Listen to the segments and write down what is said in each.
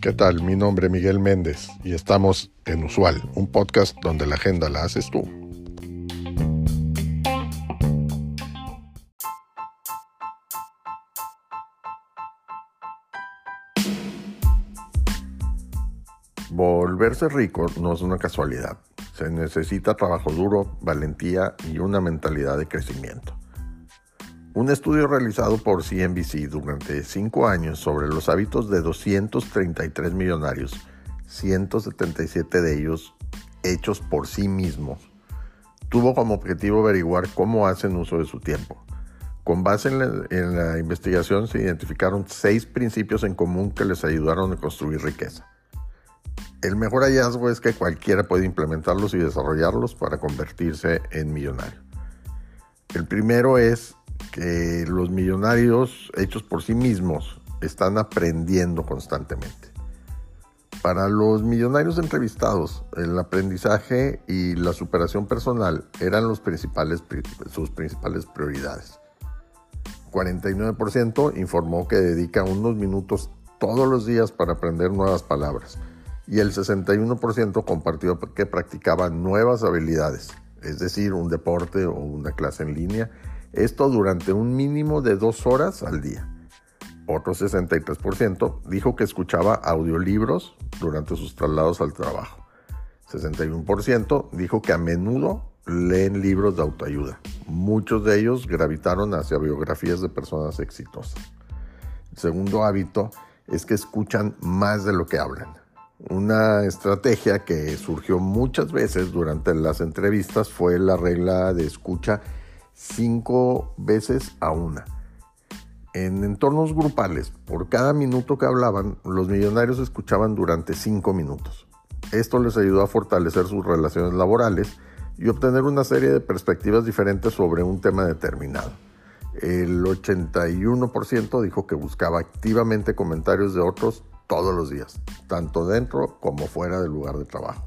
¿Qué tal? Mi nombre es Miguel Méndez y estamos en Usual, un podcast donde la agenda la haces tú. Volverse rico no es una casualidad. Se necesita trabajo duro, valentía y una mentalidad de crecimiento. Un estudio realizado por CNBC durante cinco años sobre los hábitos de 233 millonarios, 177 de ellos hechos por sí mismos, tuvo como objetivo averiguar cómo hacen uso de su tiempo. Con base en la, investigación se identificaron seis principios en común que les ayudaron a construir riqueza. El mejor hallazgo es que cualquiera puede implementarlos y desarrollarlos para convertirse en millonario. El primero es que los millonarios hechos por sí mismos están aprendiendo constantemente. Para los millonarios entrevistados, el aprendizaje y la superación personal eran los principales, sus principales prioridades. 49% informó que dedica unos minutos todos los días para aprender nuevas palabras y el 61% compartió que practicaba nuevas habilidades, es decir, un deporte o una clase en línea esto durante un mínimo de dos horas al día. Otro 63% dijo que escuchaba audiolibros durante sus traslados al trabajo. 61% dijo que a menudo leen libros de autoayuda. Muchos de ellos gravitaron hacia biografías de personas exitosas. El segundo hábito es que escuchan más de lo que hablan. Una estrategia que surgió muchas veces durante las entrevistas fue la regla de escucha cinco veces a una. En entornos grupales, por cada minuto que hablaban, los millonarios escuchaban durante cinco minutos. Esto les ayudó a fortalecer sus relaciones laborales y obtener una serie de perspectivas diferentes sobre un tema determinado. El 81% dijo que buscaba activamente comentarios de otros todos los días, tanto dentro como fuera del lugar de trabajo.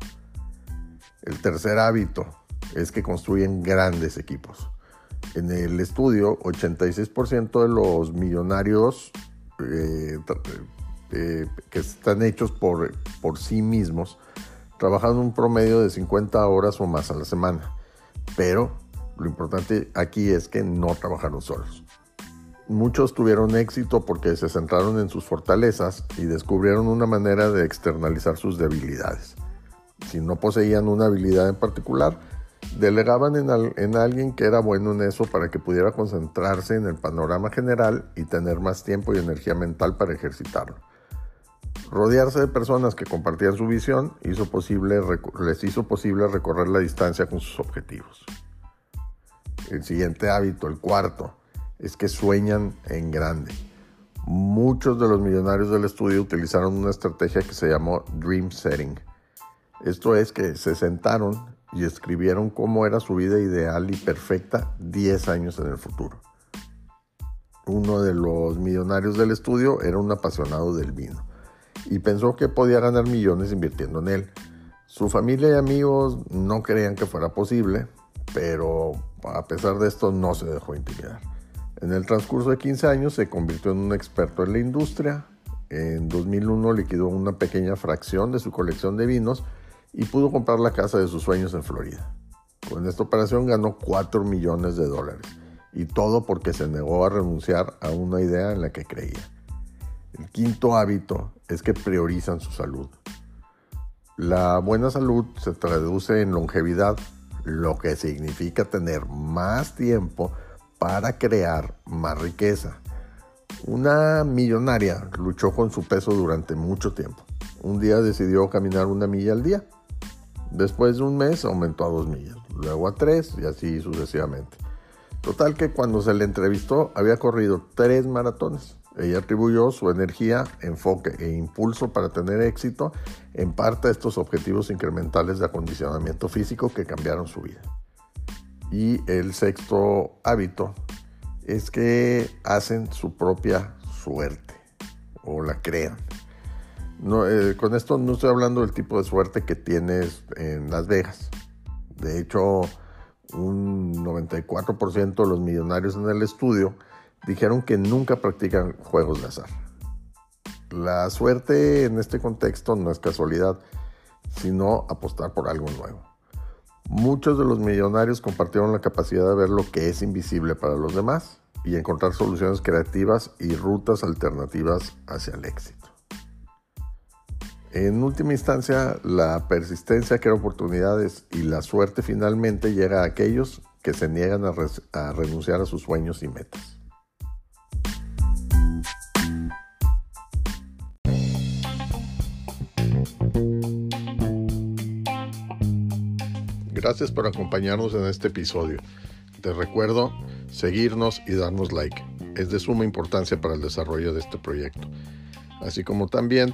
El tercer hábito es que construyen grandes equipos. En el estudio, 86% de los millonarios eh, eh, que están hechos por, por sí mismos trabajan un promedio de 50 horas o más a la semana. Pero lo importante aquí es que no trabajaron solos. Muchos tuvieron éxito porque se centraron en sus fortalezas y descubrieron una manera de externalizar sus debilidades. Si no poseían una habilidad en particular, Delegaban en, alguien que era bueno en eso para que pudiera concentrarse en el panorama general y tener más tiempo y energía mental para ejercitarlo. Rodearse de personas que compartían su visión hizo posible, les hizo posible recorrer la distancia con sus objetivos. El siguiente hábito, el cuarto, es que sueñan en grande. Muchos de los millonarios del estudio utilizaron una estrategia que se llamó Dream Setting. Esto es que se sentaron y escribieron cómo era su vida ideal y perfecta 10 años en el futuro. Uno de los millonarios del estudio era un apasionado del vino y pensó que podía ganar millones invirtiendo en él. Su familia y amigos no creían que fuera posible, pero a pesar de esto no se dejó intimidar. En el transcurso de 15 años se convirtió en un experto en la industria. En 2001 liquidó una pequeña fracción de su colección de vinos y pudo comprar la casa de sus sueños en Florida. Con esta operación ganó 4 millones de dólares y todo porque se negó a renunciar a una idea en la que creía. El quinto hábito es que priorizan su salud. La buena salud se traduce en longevidad, lo que significa tener más tiempo para crear más riqueza. Una millonaria luchó con su peso durante mucho tiempo. Un día decidió caminar una milla al día Después de un mes aumentó a dos millas, luego a tres y así sucesivamente. Total que cuando se le entrevistó había corrido tres maratones. Ella atribuyó su energía, enfoque e impulso para tener éxito en parte a estos objetivos incrementales de acondicionamiento físico que cambiaron su vida. Y el sexto hábito es que hacen su propia suerte o la crean. Eh, con esto no estoy hablando del tipo de suerte que tienes en Las Vegas. De hecho, un 94% de los millonarios en el estudio dijeron que nunca practican juegos de azar. La suerte en este contexto no es casualidad, sino apostar por algo nuevo. Muchos de los millonarios compartieron la capacidad de ver lo que es invisible para los demás y encontrar soluciones creativas y rutas alternativas hacia el éxito. En última instancia, la persistencia crea oportunidades y la suerte finalmente llega a aquellos que se niegan a, renunciar a sus sueños y metas. Gracias por acompañarnos en este episodio. Te recuerdo seguirnos y darnos like. Es de suma importancia para el desarrollo de este proyecto. Así como también